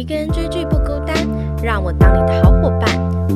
一个人追剧不孤单，让我当你的好伙伴。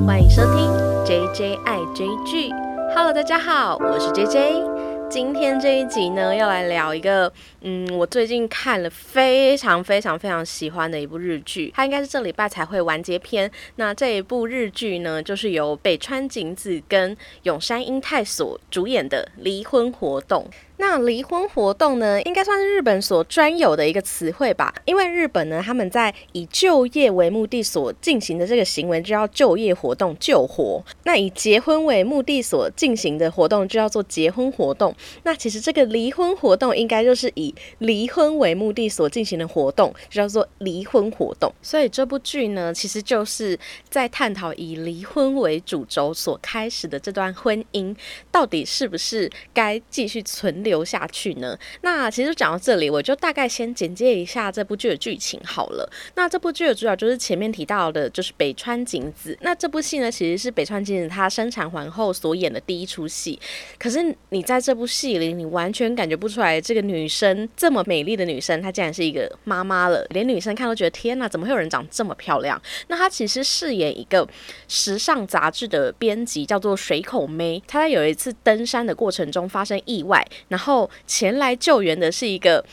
欢迎收听 JJ 爱追剧。Hello，大家好，我是 JJ。今天这一集呢，要来聊一个，嗯，我最近看了非常非常非常喜欢的一部日剧，它应该是这礼拜才会完结篇。那这一部日剧呢，就是由北川景子跟永山英太所主演的《离婚活动》。那离婚活动呢，应该算是日本所专有的一个词汇吧。因为日本呢，他们在以就业为目的所进行的这个行为，就叫就业活动、救活。那以结婚为目的所进行的活动，就叫做结婚活动。那其实这个离婚活动，应该就是以离婚为目的所进行的活动，就叫做离婚活动。所以这部剧呢，其实就是在探讨以离婚为主轴所开始的这段婚姻，到底是不是该继续存。留下去呢？那其实讲到这里，我就大概先简介一下这部剧的剧情好了。那这部剧的主角就是前面提到的，就是北川景子。那这部戏呢，其实是北川景子她生产完后所演的第一出戏。可是你在这部戏里，你完全感觉不出来，这个女生这么美丽的女生，她竟然是一个妈妈了。连女生看都觉得天哪，怎么会有人长这么漂亮？那她其实饰演一个时尚杂志的编辑，叫做水口妹。她在有一次登山的过程中发生意外。然后前来救援的是一个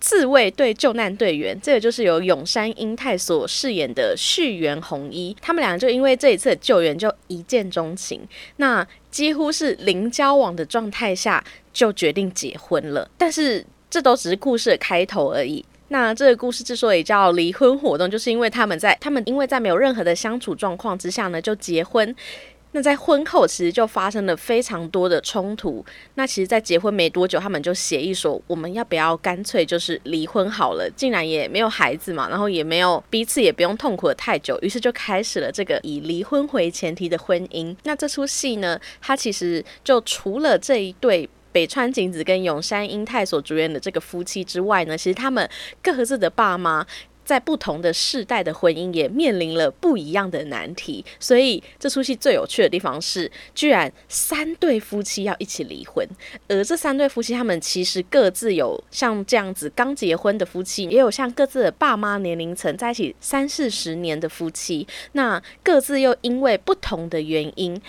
自卫队救难队员，这个就是由永山英太所饰演的续原红衣。他们两个就因为这一次的救援就一见钟情，那几乎是零交往的状态下就决定结婚了。但是这都只是故事的开头而已。那这个故事之所以叫离婚活动，就是因为他们在他们因为在没有任何的相处状况之下呢，就结婚。那在婚后其实就发生了非常多的冲突。那其实，在结婚没多久，他们就协议说，我们要不要干脆就是离婚好了？竟然也没有孩子嘛，然后也没有彼此也不用痛苦的太久，于是就开始了这个以离婚为前提的婚姻。那这出戏呢，它其实就除了这一对北川景子跟永山英太所主演的这个夫妻之外呢，其实他们各自的爸妈。在不同的世代的婚姻也面临了不一样的难题，所以这出戏最有趣的地方是，居然三对夫妻要一起离婚，而这三对夫妻他们其实各自有像这样子刚结婚的夫妻，也有像各自的爸妈年龄层在一起三四十年的夫妻，那各自又因为不同的原因。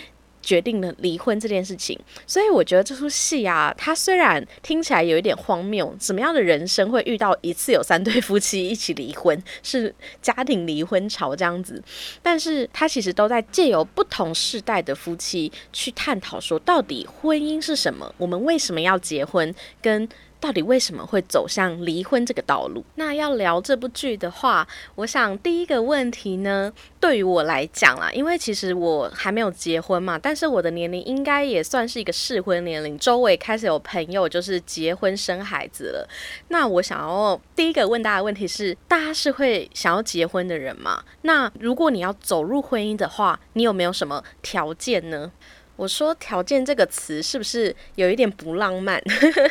决定了离婚这件事情，所以我觉得这出戏啊，它虽然听起来有一点荒谬，什么样的人生会遇到一次有三对夫妻一起离婚，是家庭离婚潮这样子，但是它其实都在借由不同世代的夫妻去探讨说，到底婚姻是什么，我们为什么要结婚，跟。到底为什么会走向离婚这个道路？那要聊这部剧的话，我想第一个问题呢，对于我来讲啦，因为其实我还没有结婚嘛，但是我的年龄应该也算是一个适婚年龄，周围开始有朋友就是结婚生孩子了。那我想要第一个问大家的问题是：大家是会想要结婚的人吗？那如果你要走入婚姻的话，你有没有什么条件呢？我说条件这个词是不是有一点不浪漫？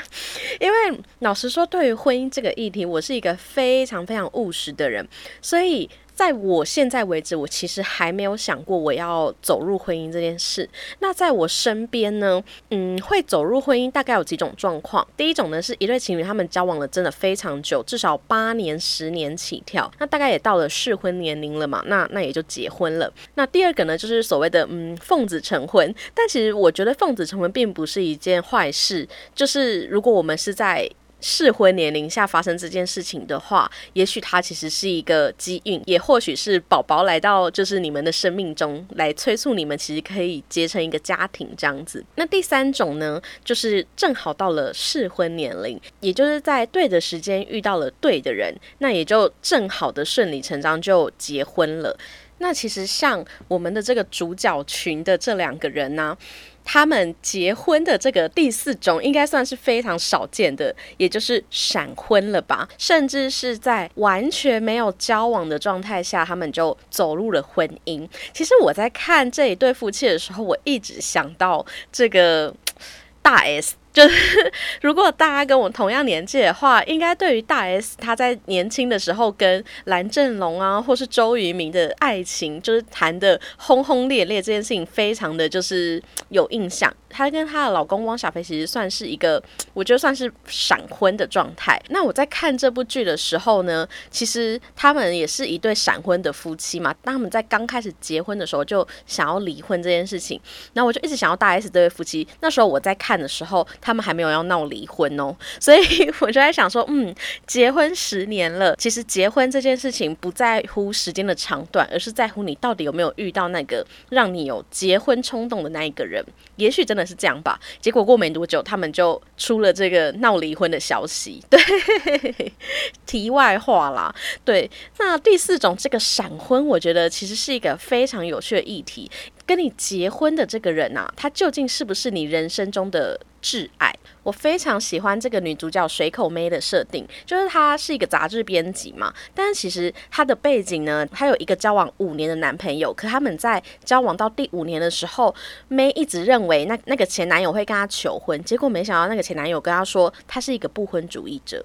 因为老实说，对于婚姻这个议题，我是一个非常非常务实的人，所以。在我现在为止，我其实还没有想过我要走入婚姻这件事。那在我身边呢，嗯，会走入婚姻大概有几种状况。第一种呢，是一对情侣他们交往了真的非常久，至少八年、十年起跳，那大概也到了适婚年龄了嘛，那那也就结婚了。那第二个呢，就是所谓的嗯奉子成婚。但其实我觉得奉子成婚并不是一件坏事，就是如果我们是在。适婚年龄下发生这件事情的话，也许它其实是一个机运，也或许是宝宝来到就是你们的生命中来催促你们，其实可以结成一个家庭这样子。那第三种呢，就是正好到了适婚年龄，也就是在对的时间遇到了对的人，那也就正好的顺理成章就结婚了。那其实像我们的这个主角群的这两个人呢。他们结婚的这个第四种，应该算是非常少见的，也就是闪婚了吧？甚至是在完全没有交往的状态下，他们就走入了婚姻。其实我在看这一对夫妻的时候，我一直想到这个大 S。就是 如果大家跟我同样年纪的话，应该对于大 S 她在年轻的时候跟蓝正龙啊，或是周渝民的爱情，就是谈的轰轰烈烈这件事情，非常的就是有印象。她跟她的老公汪小菲其实算是一个，我觉得算是闪婚的状态。那我在看这部剧的时候呢，其实他们也是一对闪婚的夫妻嘛。当他们在刚开始结婚的时候就想要离婚这件事情，那我就一直想要大 S 这对夫妻。那时候我在看的时候，他们还没有要闹离婚哦，所以 我就在想说，嗯，结婚十年了，其实结婚这件事情不在乎时间的长短，而是在乎你到底有没有遇到那个让你有结婚冲动的那一个人。也许真的是这样吧。结果过没多久，他们就出了这个闹离婚的消息。对，题外话啦。对，那第四种这个闪婚，我觉得其实是一个非常有趣的议题。跟你结婚的这个人啊，他究竟是不是你人生中的挚爱？我非常喜欢这个女主角水口妹的设定，就是她是一个杂志编辑嘛，但是其实她的背景呢，她有一个交往五年的男朋友，可他们在交往到第五年的时候，妹一直认为那那个前男友会跟她求婚，结果没想到那个前男友跟她说，他是一个不婚主义者。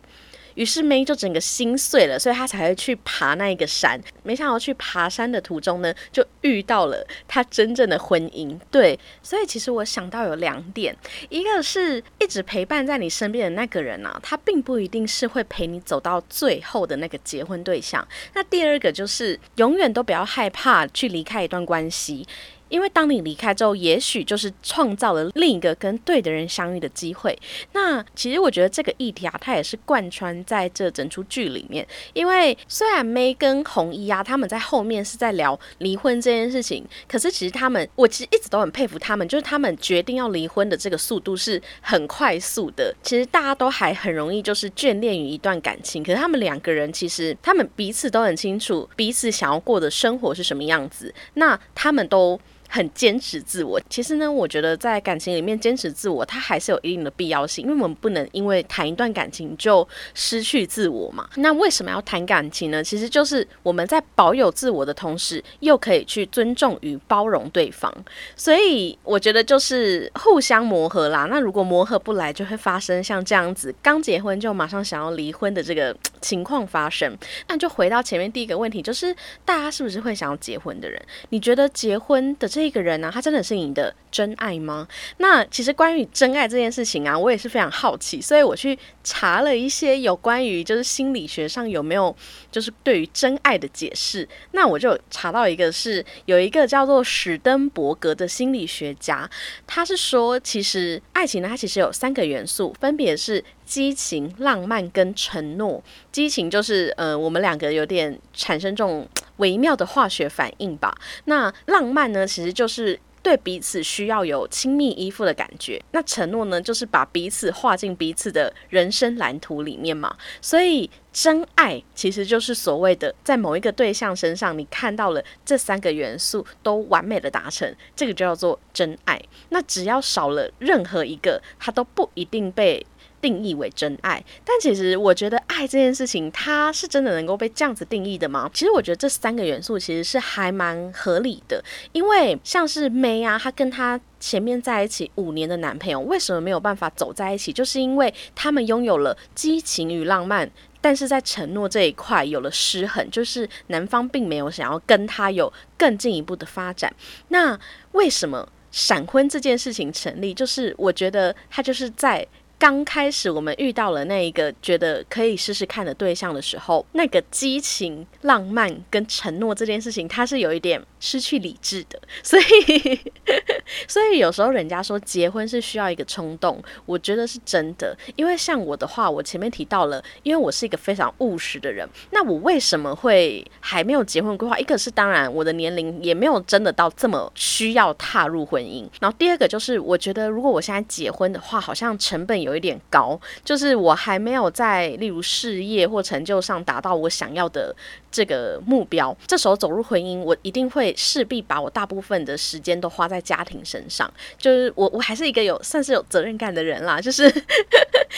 于是 May 就整个心碎了，所以他才会去爬那一个山。没想到去爬山的途中呢，就遇到了他真正的婚姻。对，所以其实我想到有两点，一个是一直陪伴在你身边的那个人啊，他并不一定是会陪你走到最后的那个结婚对象。那第二个就是永远都不要害怕去离开一段关系。因为当你离开之后，也许就是创造了另一个跟对的人相遇的机会。那其实我觉得这个议题啊，它也是贯穿在这整出剧里面。因为虽然 May 跟红衣啊，他们在后面是在聊离婚这件事情，可是其实他们，我其实一直都很佩服他们，就是他们决定要离婚的这个速度是很快速的。其实大家都还很容易就是眷恋于一段感情，可是他们两个人其实他们彼此都很清楚彼此想要过的生活是什么样子。那他们都。很坚持自我，其实呢，我觉得在感情里面坚持自我，它还是有一定的必要性，因为我们不能因为谈一段感情就失去自我嘛。那为什么要谈感情呢？其实就是我们在保有自我的同时，又可以去尊重与包容对方。所以我觉得就是互相磨合啦。那如果磨合不来，就会发生像这样子刚结婚就马上想要离婚的这个情况发生。那就回到前面第一个问题，就是大家是不是会想要结婚的人？你觉得结婚的这这个人呢，他真的是你的真爱吗？那其实关于真爱这件事情啊，我也是非常好奇，所以我去查了一些有关于就是心理学上有没有就是对于真爱的解释。那我就查到一个是有一个叫做史登伯格的心理学家，他是说其实爱情呢，它其实有三个元素，分别是激情、浪漫跟承诺。激情就是呃，我们两个有点产生这种。微妙的化学反应吧。那浪漫呢，其实就是对彼此需要有亲密依附的感觉。那承诺呢，就是把彼此画进彼此的人生蓝图里面嘛。所以真爱其实就是所谓的，在某一个对象身上，你看到了这三个元素都完美的达成，这个就叫做真爱。那只要少了任何一个，它都不一定被。定义为真爱，但其实我觉得爱这件事情，它是真的能够被这样子定义的吗？其实我觉得这三个元素其实是还蛮合理的，因为像是 May 啊，她跟她前面在一起五年的男朋友，为什么没有办法走在一起？就是因为他们拥有了激情与浪漫，但是在承诺这一块有了失衡，就是男方并没有想要跟他有更进一步的发展。那为什么闪婚这件事情成立？就是我觉得他就是在。刚开始我们遇到了那一个觉得可以试试看的对象的时候，那个激情、浪漫跟承诺这件事情，它是有一点失去理智的。所以，所以有时候人家说结婚是需要一个冲动，我觉得是真的。因为像我的话，我前面提到了，因为我是一个非常务实的人，那我为什么会还没有结婚规划？一个是当然我的年龄也没有真的到这么需要踏入婚姻，然后第二个就是我觉得如果我现在结婚的话，好像成本有。有一点高，就是我还没有在例如事业或成就上达到我想要的这个目标。这时候走入婚姻，我一定会势必把我大部分的时间都花在家庭身上。就是我，我还是一个有算是有责任感的人啦。就是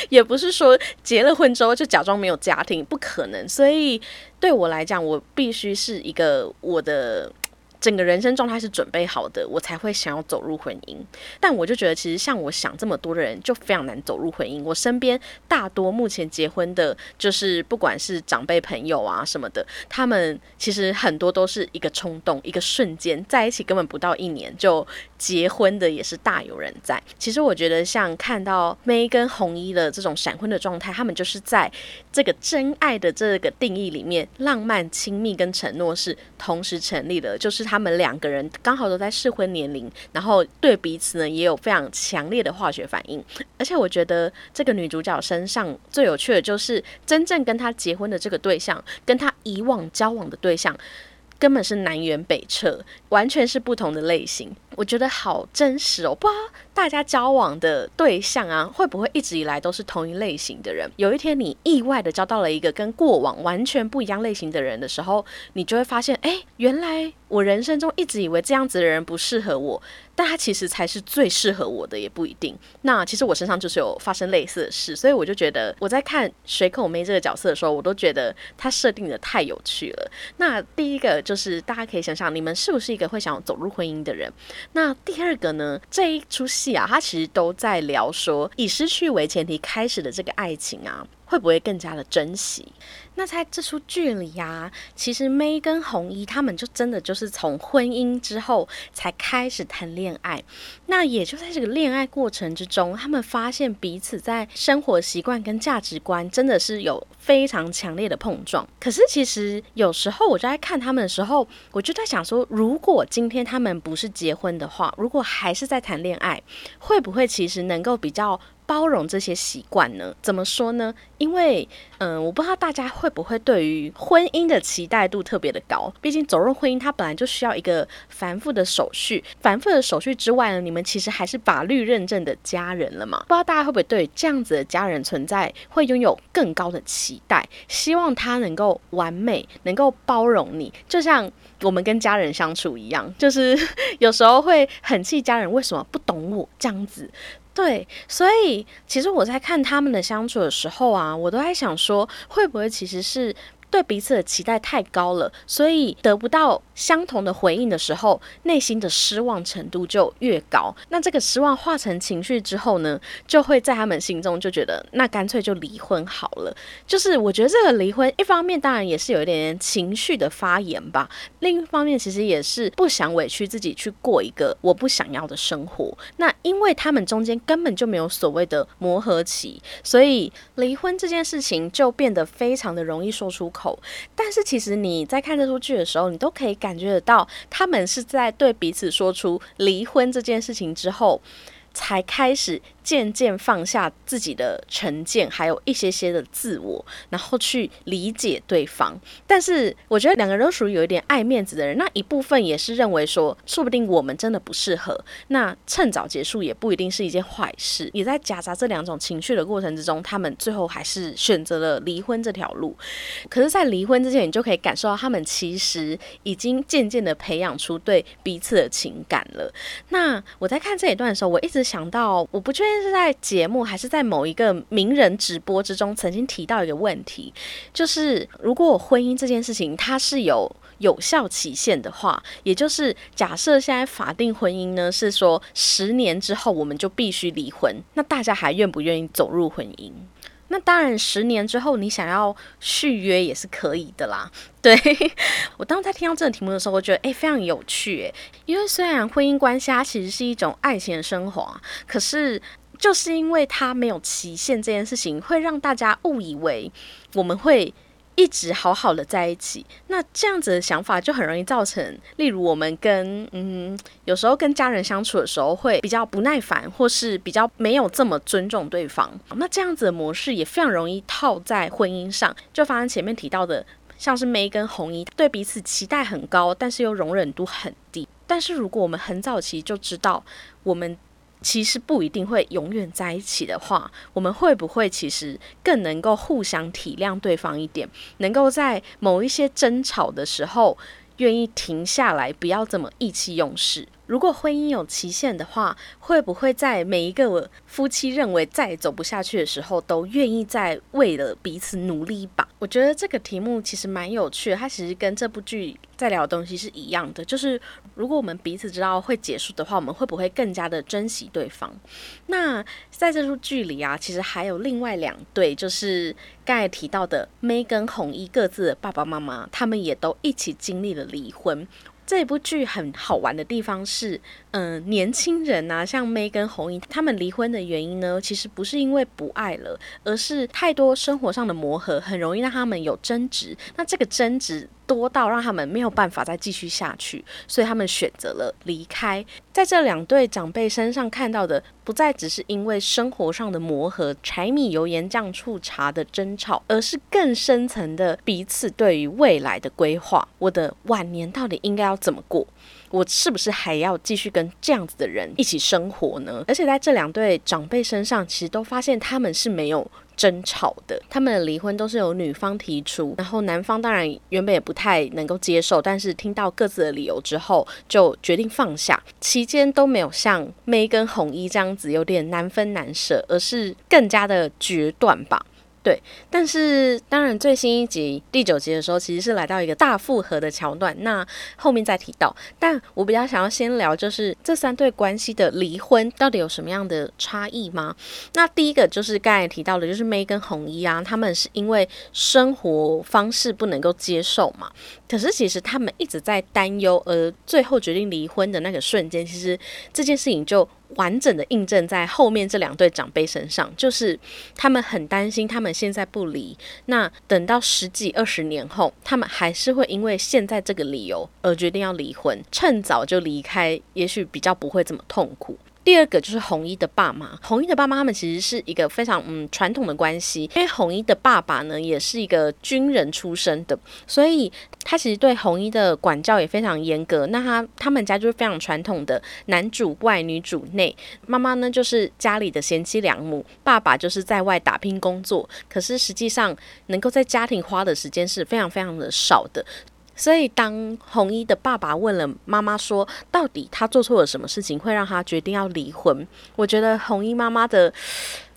也不是说结了婚之后就假装没有家庭，不可能。所以对我来讲，我必须是一个我的。整个人生状态是准备好的，我才会想要走入婚姻。但我就觉得，其实像我想这么多的人，就非常难走入婚姻。我身边大多目前结婚的，就是不管是长辈朋友啊什么的，他们其实很多都是一个冲动，一个瞬间在一起，根本不到一年就结婚的，也是大有人在。其实我觉得，像看到 May 跟红衣的这种闪婚的状态，他们就是在这个真爱的这个定义里面，浪漫、亲密跟承诺是同时成立的，就是他他们两个人刚好都在适婚年龄，然后对彼此呢也有非常强烈的化学反应。而且我觉得这个女主角身上最有趣的就是，真正跟她结婚的这个对象，跟她以往交往的对象。根本是南辕北辙，完全是不同的类型。我觉得好真实哦，不知道大家交往的对象啊，会不会一直以来都是同一类型的人？有一天你意外的交到了一个跟过往完全不一样类型的人的时候，你就会发现，哎，原来我人生中一直以为这样子的人不适合我。但他其实才是最适合我的，也不一定。那其实我身上就是有发生类似的事，所以我就觉得我在看水口妹这个角色的时候，我都觉得她设定的太有趣了。那第一个就是大家可以想想，你们是不是一个会想走入婚姻的人？那第二个呢？这一出戏啊，它其实都在聊说以失去为前提开始的这个爱情啊。会不会更加的珍惜？那在这出剧里呀，其实 May 跟红衣他们就真的就是从婚姻之后才开始谈恋爱。那也就在这个恋爱过程之中，他们发现彼此在生活习惯跟价值观真的是有非常强烈的碰撞。可是其实有时候我就在看他们的时候，我就在想说，如果今天他们不是结婚的话，如果还是在谈恋爱，会不会其实能够比较？包容这些习惯呢？怎么说呢？因为，嗯，我不知道大家会不会对于婚姻的期待度特别的高。毕竟走入婚姻，它本来就需要一个繁复的手续。繁复的手续之外呢，你们其实还是法律认证的家人了嘛？不知道大家会不会对这样子的家人存在，会拥有更高的期待？希望他能够完美，能够包容你，就像我们跟家人相处一样，就是 有时候会很气家人为什么不懂我这样子。对，所以其实我在看他们的相处的时候啊，我都在想说，会不会其实是。对彼此的期待太高了，所以得不到相同的回应的时候，内心的失望程度就越高。那这个失望化成情绪之后呢，就会在他们心中就觉得，那干脆就离婚好了。就是我觉得这个离婚，一方面当然也是有一点情绪的发言吧，另一方面其实也是不想委屈自己去过一个我不想要的生活。那因为他们中间根本就没有所谓的磨合期，所以离婚这件事情就变得非常的容易说出口。但是其实你在看这出剧的时候，你都可以感觉得到，他们是在对彼此说出离婚这件事情之后，才开始。渐渐放下自己的成见，还有一些些的自我，然后去理解对方。但是我觉得两个人都属于有一点爱面子的人，那一部分也是认为说，说不定我们真的不适合，那趁早结束也不一定是一件坏事。也在夹杂这两种情绪的过程之中，他们最后还是选择了离婚这条路。可是，在离婚之前，你就可以感受到他们其实已经渐渐的培养出对彼此的情感了。那我在看这一段的时候，我一直想到，我不确定。是在节目还是在某一个名人直播之中，曾经提到一个问题，就是如果我婚姻这件事情它是有有效期限的话，也就是假设现在法定婚姻呢是说十年之后我们就必须离婚，那大家还愿不愿意走入婚姻？那当然，十年之后你想要续约也是可以的啦。对我当时在听到这个题目的时候，我觉得诶非常有趣诶，因为虽然婚姻关系它其实是一种爱情的升华，可是。就是因为它没有期限这件事情，会让大家误以为我们会一直好好的在一起。那这样子的想法就很容易造成，例如我们跟嗯，有时候跟家人相处的时候会比较不耐烦，或是比较没有这么尊重对方。那这样子的模式也非常容易套在婚姻上，就发生前面提到的，像是梅跟红衣对彼此期待很高，但是又容忍度很低。但是如果我们很早期就知道我们。其实不一定会永远在一起的话，我们会不会其实更能够互相体谅对方一点，能够在某一些争吵的时候愿意停下来，不要这么意气用事。如果婚姻有期限的话，会不会在每一个夫妻认为再也走不下去的时候，都愿意再为了彼此努力一把？我觉得这个题目其实蛮有趣的，它其实跟这部剧在聊的东西是一样的，就是如果我们彼此知道会结束的话，我们会不会更加的珍惜对方？那在这出剧里啊，其实还有另外两对，就是刚才提到的 May 跟红衣各自的爸爸妈妈，他们也都一起经历了离婚。这部剧很好玩的地方是，嗯，年轻人啊，像 May 跟红衣，他们离婚的原因呢，其实不是因为不爱了，而是太多生活上的磨合，很容易让他们有争执。那这个争执。多到让他们没有办法再继续下去，所以他们选择了离开。在这两对长辈身上看到的，不再只是因为生活上的磨合、柴米油盐酱醋茶的争吵，而是更深层的彼此对于未来的规划。我的晚年到底应该要怎么过？我是不是还要继续跟这样子的人一起生活呢？而且在这两对长辈身上，其实都发现他们是没有。争吵的，他们的离婚都是由女方提出，然后男方当然原本也不太能够接受，但是听到各自的理由之后，就决定放下。期间都没有像 May 跟红衣这样子有点难分难舍，而是更加的决断吧。对，但是当然最新一集第九集的时候，其实是来到一个大复合的桥段，那后面再提到。但我比较想要先聊，就是这三对关系的离婚到底有什么样的差异吗？那第一个就是刚才提到的，就是 May 跟红衣啊，他们是因为生活方式不能够接受嘛。可是其实他们一直在担忧，而最后决定离婚的那个瞬间，其实这件事情就。完整的印证在后面这两对长辈身上，就是他们很担心，他们现在不离，那等到十几二十年后，他们还是会因为现在这个理由而决定要离婚，趁早就离开，也许比较不会这么痛苦。第二个就是红衣的爸妈，红衣的爸妈他们其实是一个非常嗯传统的关系，因为红衣的爸爸呢也是一个军人出身的，所以他其实对红衣的管教也非常严格。那他他们家就是非常传统的男主外女主内，妈妈呢就是家里的贤妻良母，爸爸就是在外打拼工作，可是实际上能够在家庭花的时间是非常非常的少的。所以，当红衣的爸爸问了妈妈说：“到底他做错了什么事情，会让他决定要离婚？”我觉得红衣妈妈的。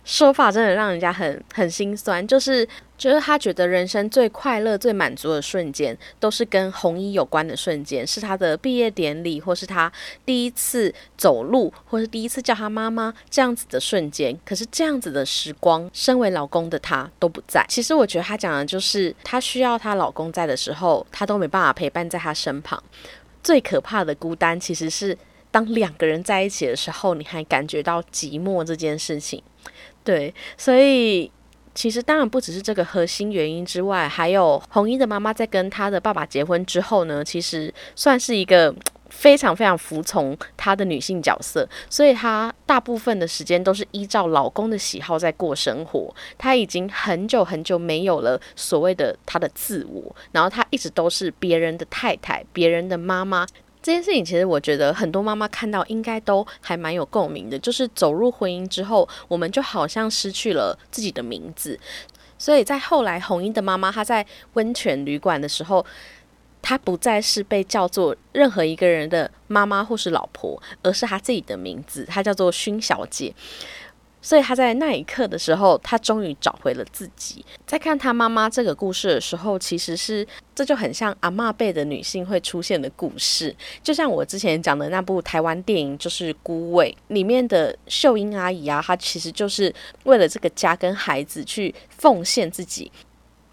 说法真的让人家很很心酸，就是就是他觉得人生最快乐、最满足的瞬间，都是跟红衣有关的瞬间，是他的毕业典礼，或是他第一次走路，或是第一次叫他妈妈这样子的瞬间。可是这样子的时光，身为老公的他都不在。其实我觉得他讲的就是，他需要她老公在的时候，他都没办法陪伴在他身旁。最可怕的孤单，其实是当两个人在一起的时候，你还感觉到寂寞这件事情。对，所以其实当然不只是这个核心原因之外，还有红衣的妈妈在跟她的爸爸结婚之后呢，其实算是一个非常非常服从她的女性角色，所以她大部分的时间都是依照老公的喜好在过生活。她已经很久很久没有了所谓的她的自我，然后她一直都是别人的太太，别人的妈妈。这件事情其实我觉得很多妈妈看到应该都还蛮有共鸣的，就是走入婚姻之后，我们就好像失去了自己的名字。所以在后来，红英的妈妈她在温泉旅馆的时候，她不再是被叫做任何一个人的妈妈或是老婆，而是她自己的名字，她叫做薰小姐。所以他在那一刻的时候，他终于找回了自己。在看他妈妈这个故事的时候，其实是这就很像阿妈辈的女性会出现的故事。就像我之前讲的那部台湾电影，就是《孤味》里面的秀英阿姨啊，她其实就是为了这个家跟孩子去奉献自己。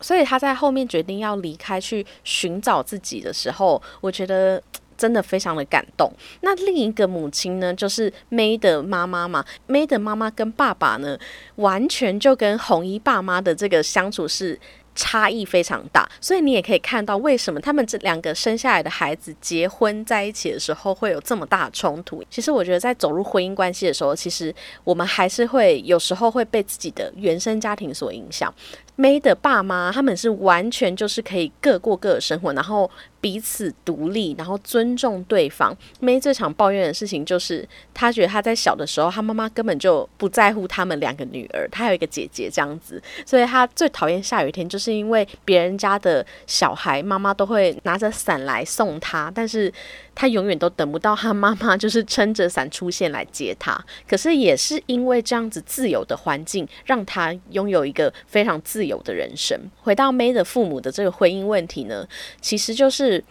所以她在后面决定要离开去寻找自己的时候，我觉得。真的非常的感动。那另一个母亲呢，就是 May 的妈妈嘛。May 的妈妈跟爸爸呢，完全就跟红衣爸妈的这个相处是差异非常大。所以你也可以看到，为什么他们这两个生下来的孩子结婚在一起的时候会有这么大冲突。其实我觉得，在走入婚姻关系的时候，其实我们还是会有时候会被自己的原生家庭所影响。May 的爸妈他们是完全就是可以各过各的生活，然后。彼此独立，然后尊重对方。May 最常抱怨的事情就是，他觉得他在小的时候，他妈妈根本就不在乎他们两个女儿，他有一个姐姐这样子，所以他最讨厌下雨天，就是因为别人家的小孩妈妈都会拿着伞来送他，但是他永远都等不到他妈妈就是撑着伞出现来接他。可是也是因为这样子自由的环境，让他拥有一个非常自由的人生。回到 May 的父母的这个婚姻问题呢，其实就是。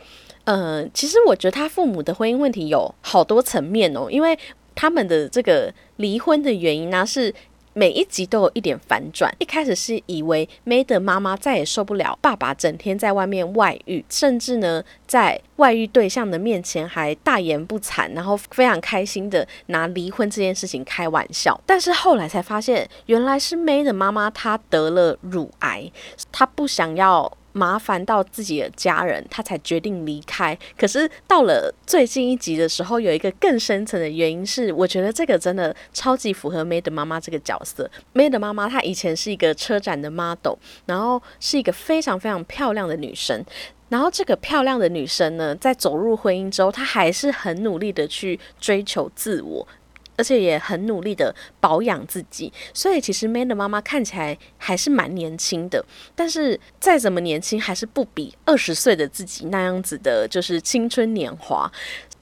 呃，其实我觉得他父母的婚姻问题有好多层面哦，因为他们的这个离婚的原因呢，是每一集都有一点反转。一开始是以为 May 的妈妈再也受不了爸爸整天在外面外遇，甚至呢在外遇对象的面前还大言不惭，然后非常开心的拿离婚这件事情开玩笑。但是后来才发现，原来是 May 的妈妈她得了乳癌，她不想要。麻烦到自己的家人，他才决定离开。可是到了最近一集的时候，有一个更深层的原因是，我觉得这个真的超级符合 May 的妈妈这个角色。May 的妈妈她以前是一个车展的 model，然后是一个非常非常漂亮的女生。然后这个漂亮的女生呢，在走入婚姻之后，她还是很努力的去追求自我。而且也很努力的保养自己，所以其实 Man 的妈妈看起来还是蛮年轻的，但是再怎么年轻，还是不比二十岁的自己那样子的，就是青春年华。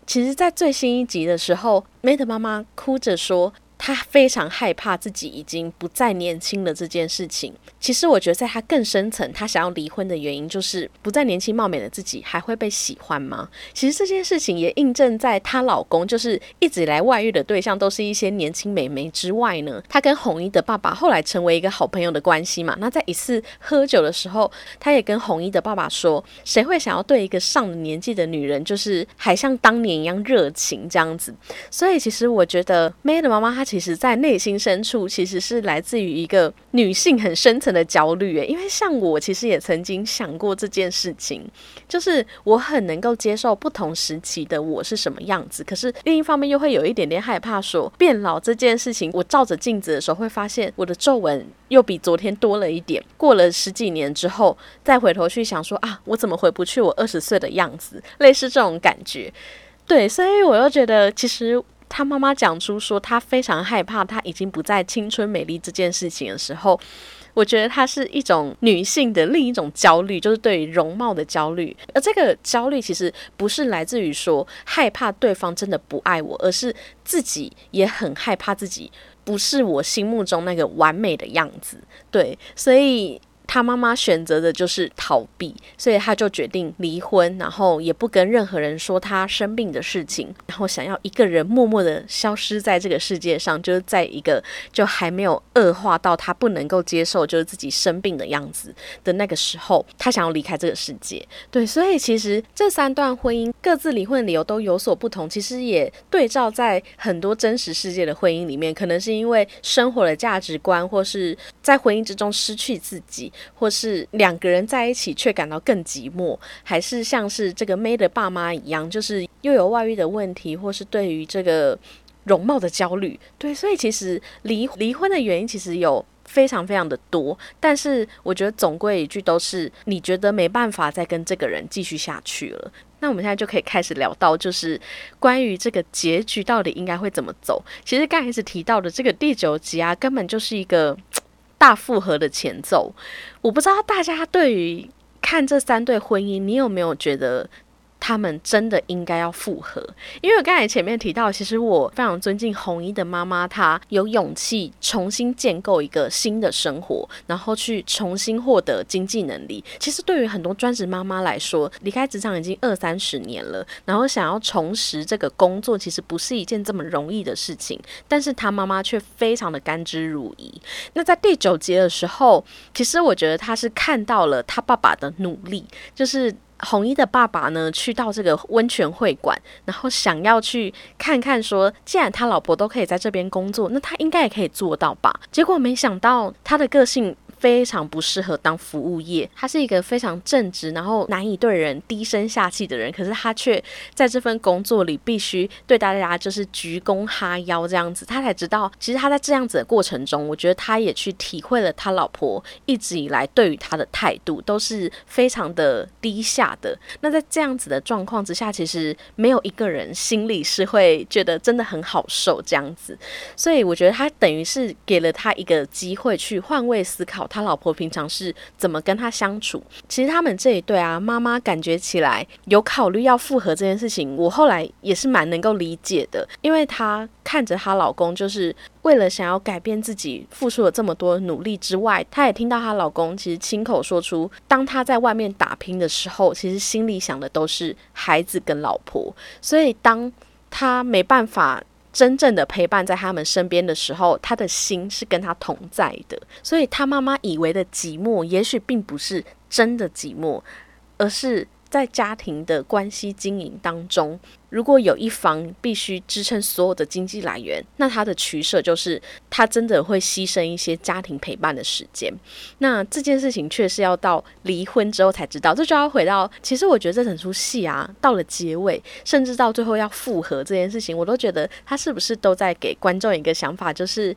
其实，在最新一集的时候，May 的妈妈哭着说。他非常害怕自己已经不再年轻了这件事情。其实我觉得，在他更深层，他想要离婚的原因就是不再年轻貌美的自己还会被喜欢吗？其实这件事情也印证在她老公就是一直以来外遇的对象都是一些年轻美眉之外呢。她跟红衣的爸爸后来成为一个好朋友的关系嘛。那在一次喝酒的时候，她也跟红衣的爸爸说：“谁会想要对一个上了年纪的女人，就是还像当年一样热情这样子？”所以其实我觉得 May 的妈妈她。其实，在内心深处，其实是来自于一个女性很深层的焦虑。诶，因为像我，其实也曾经想过这件事情，就是我很能够接受不同时期的我是什么样子，可是另一方面又会有一点点害怕，说变老这件事情，我照着镜子的时候会发现我的皱纹又比昨天多了一点。过了十几年之后，再回头去想说啊，我怎么回不去我二十岁的样子？类似这种感觉，对，所以我又觉得其实。他妈妈讲出说，他非常害怕他已经不再青春美丽这件事情的时候，我觉得它是一种女性的另一种焦虑，就是对于容貌的焦虑。而这个焦虑其实不是来自于说害怕对方真的不爱我，而是自己也很害怕自己不是我心目中那个完美的样子。对，所以。他妈妈选择的就是逃避，所以他就决定离婚，然后也不跟任何人说他生病的事情，然后想要一个人默默的消失在这个世界上，就是在一个就还没有恶化到他不能够接受就是自己生病的样子的那个时候，他想要离开这个世界。对，所以其实这三段婚姻各自离婚的理由都有所不同，其实也对照在很多真实世界的婚姻里面，可能是因为生活的价值观，或是在婚姻之中失去自己。或是两个人在一起却感到更寂寞，还是像是这个 May 的爸妈一样，就是又有外遇的问题，或是对于这个容貌的焦虑。对，所以其实离离婚的原因其实有非常非常的多，但是我觉得总归一句都是你觉得没办法再跟这个人继续下去了。那我们现在就可以开始聊到，就是关于这个结局到底应该会怎么走。其实刚开始提到的这个第九集啊，根本就是一个。大复合的前奏，我不知道大家对于看这三对婚姻，你有没有觉得？他们真的应该要复合，因为我刚才前面提到，其实我非常尊敬红衣的妈妈，她有勇气重新建构一个新的生活，然后去重新获得经济能力。其实对于很多专职妈妈来说，离开职场已经二三十年了，然后想要重拾这个工作，其实不是一件这么容易的事情。但是她妈妈却非常的甘之如饴。那在第九节的时候，其实我觉得她是看到了她爸爸的努力，就是。红衣的爸爸呢，去到这个温泉会馆，然后想要去看看，说既然他老婆都可以在这边工作，那他应该也可以做到吧？结果没想到他的个性非常不适合当服务业。他是一个非常正直，然后难以对人低声下气的人，可是他却在这份工作里必须对大家就是鞠躬哈腰这样子。他才知道，其实他在这样子的过程中，我觉得他也去体会了他老婆一直以来对于他的态度都是非常的低下的。那在这样子的状况之下，其实没有一个人心里是会觉得真的很好受这样子。所以我觉得他等于是给了他一个机会去换位思考，他老婆平常是怎么跟他相处。其实他们这一对啊，妈妈感觉起来有考虑要复合这件事情，我后来也是蛮能够理解的，因为她看着她老公就是为了想要改变自己，付出了这么多努力之外，她也听到她老公其实亲口说出，当他在外面打拼的时候，其实心里想的都是孩子跟老婆，所以当他没办法。真正的陪伴在他们身边的时候，他的心是跟他同在的。所以，他妈妈以为的寂寞，也许并不是真的寂寞，而是。在家庭的关系经营当中，如果有一方必须支撑所有的经济来源，那他的取舍就是他真的会牺牲一些家庭陪伴的时间。那这件事情却是要到离婚之后才知道，这就要回到其实我觉得这整出戏啊，到了结尾，甚至到最后要复合这件事情，我都觉得他是不是都在给观众一个想法，就是。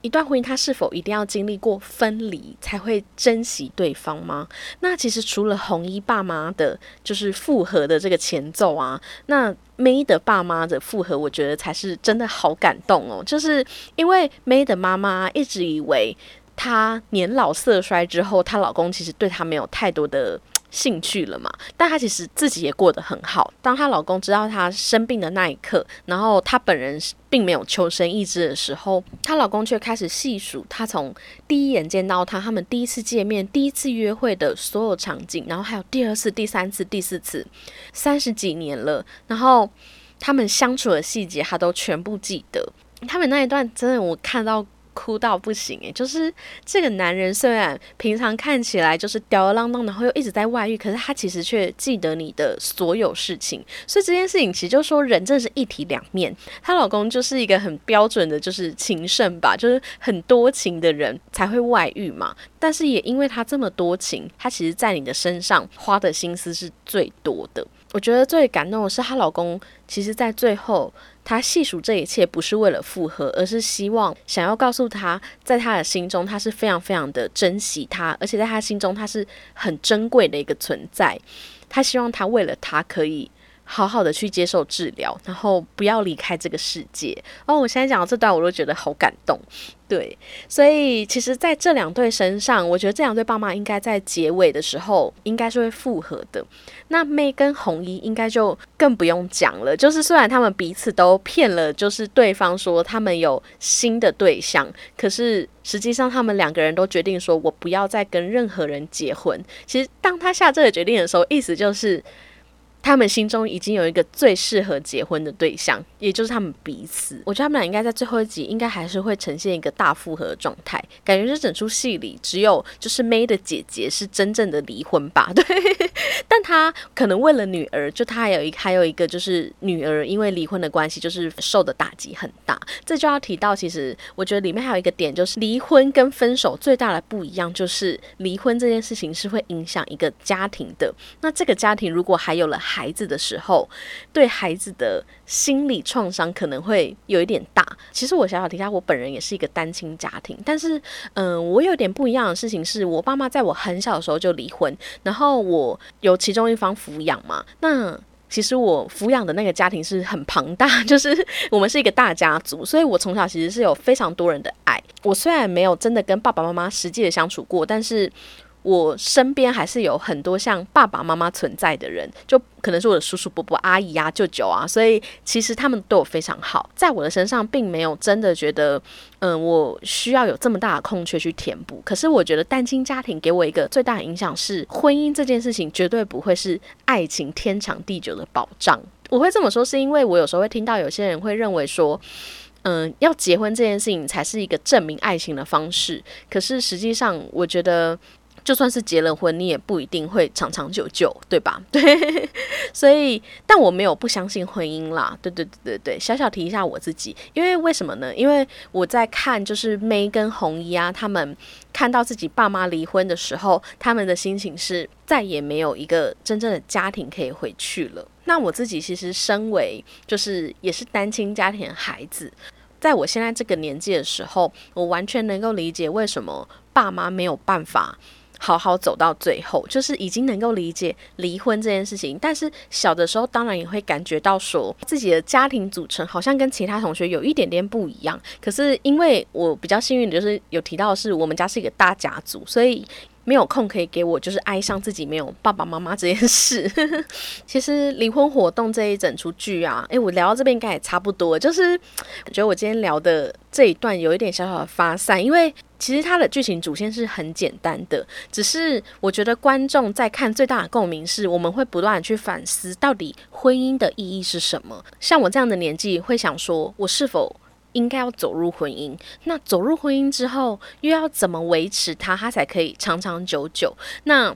一段婚姻，他是否一定要经历过分离才会珍惜对方吗？那其实除了红衣爸妈的，就是复合的这个前奏啊，那 May 的爸妈的复合，我觉得才是真的好感动哦。就是因为 May 的妈妈一直以为她年老色衰之后，她老公其实对她没有太多的。兴趣了嘛？但她其实自己也过得很好。当她老公知道她生病的那一刻，然后她本人并没有求生意志的时候，她老公却开始细数她从第一眼见到她，他们第一次见面、第一次约会的所有场景，然后还有第二次、第三次、第四次，三十几年了，然后他们相处的细节，他都全部记得。他们那一段真的，我看到。哭到不行诶，就是这个男人虽然平常看起来就是吊儿郎当，然后又一直在外遇，可是他其实却记得你的所有事情。所以这件事情其实就说人真的是一体两面。她老公就是一个很标准的，就是情圣吧，就是很多情的人才会外遇嘛。但是也因为他这么多情，他其实在你的身上花的心思是最多的。我觉得最感动的是她老公，其实在最后。他细数这一切，不是为了复合，而是希望想要告诉她，在他的心中，他是非常非常的珍惜她，而且在他心中，他是很珍贵的一个存在。他希望他为了他可以。好好的去接受治疗，然后不要离开这个世界。哦，我现在讲到这段，我都觉得好感动。对，所以其实在这两对身上，我觉得这两对爸妈应该在结尾的时候应该是会复合的。那妹跟红衣应该就更不用讲了。就是虽然他们彼此都骗了，就是对方说他们有新的对象，可是实际上他们两个人都决定说，我不要再跟任何人结婚。其实当他下这个决定的时候，意思就是。他们心中已经有一个最适合结婚的对象，也就是他们彼此。我觉得他们俩应该在最后一集，应该还是会呈现一个大复合状态。感觉这整出戏里，只有就是 May 的姐姐是真正的离婚吧？对，但她可能为了女儿，就她还有一还有一个就是女儿，因为离婚的关系，就是受的打击很大。这就要提到，其实我觉得里面还有一个点，就是离婚跟分手最大的不一样，就是离婚这件事情是会影响一个家庭的。那这个家庭如果还有了。孩孩子的时候，对孩子的心理创伤可能会有一点大。其实我小小提下，我本人也是一个单亲家庭，但是，嗯，我有点不一样的事情是，我爸妈在我很小的时候就离婚，然后我有其中一方抚养嘛。那其实我抚养的那个家庭是很庞大，就是我们是一个大家族，所以我从小其实是有非常多人的爱。我虽然没有真的跟爸爸妈妈实际的相处过，但是。我身边还是有很多像爸爸妈妈存在的人，就可能是我的叔叔伯伯、阿姨啊、舅舅啊，所以其实他们对我非常好，在我的身上并没有真的觉得，嗯，我需要有这么大的空缺去填补。可是我觉得单亲家庭给我一个最大的影响是，婚姻这件事情绝对不会是爱情天长地久的保障。我会这么说，是因为我有时候会听到有些人会认为说，嗯，要结婚这件事情才是一个证明爱情的方式。可是实际上，我觉得。就算是结了婚，你也不一定会长长久久，对吧？对，所以，但我没有不相信婚姻啦。对对对对对，小小提一下我自己，因为为什么呢？因为我在看就是 May 跟红衣啊，他们看到自己爸妈离婚的时候，他们的心情是再也没有一个真正的家庭可以回去了。那我自己其实身为就是也是单亲家庭的孩子。在我现在这个年纪的时候，我完全能够理解为什么爸妈没有办法好好走到最后，就是已经能够理解离婚这件事情。但是小的时候，当然也会感觉到说自己的家庭组成好像跟其他同学有一点点不一样。可是因为我比较幸运的就是有提到是我们家是一个大家族，所以。没有空可以给我，就是哀伤自己没有爸爸妈妈这件事。其实离婚活动这一整出剧啊，诶，我聊到这边应该也差不多。就是我觉得我今天聊的这一段有一点小小的发散，因为其实它的剧情主线是很简单的，只是我觉得观众在看最大的共鸣是，我们会不断的去反思到底婚姻的意义是什么。像我这样的年纪，会想说我是否。应该要走入婚姻，那走入婚姻之后，又要怎么维持它，它才可以长长久久？那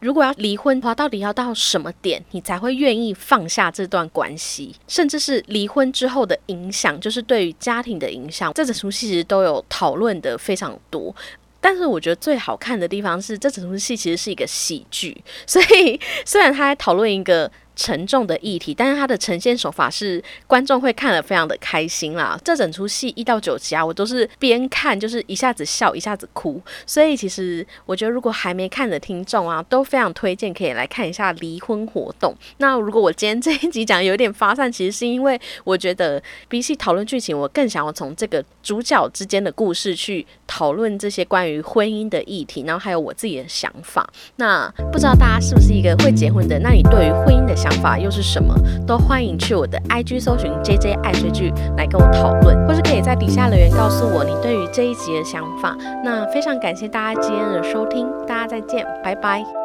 如果要离婚的话，到底要到什么点，你才会愿意放下这段关系？甚至是离婚之后的影响，就是对于家庭的影响，这整出戏其实都有讨论的非常多。但是我觉得最好看的地方是，这整出戏其实是一个喜剧，所以虽然他在讨论一个。沉重的议题，但是它的呈现手法是观众会看得非常的开心啦。这整出戏一到九集啊，我都是边看就是一下子笑一下子哭，所以其实我觉得如果还没看的听众啊，都非常推荐可以来看一下《离婚活动》。那如果我今天这一集讲有点发散，其实是因为我觉得比起讨论剧情，我更想要从这个主角之间的故事去讨论这些关于婚姻的议题，然后还有我自己的想法。那不知道大家是不是一个会结婚的？那你对于婚姻的？想法又是什么？都欢迎去我的 IG 搜寻 JJ 爱追剧来跟我讨论，或是可以在底下留言告诉我你对于这一集的想法。那非常感谢大家今天的收听，大家再见，拜拜。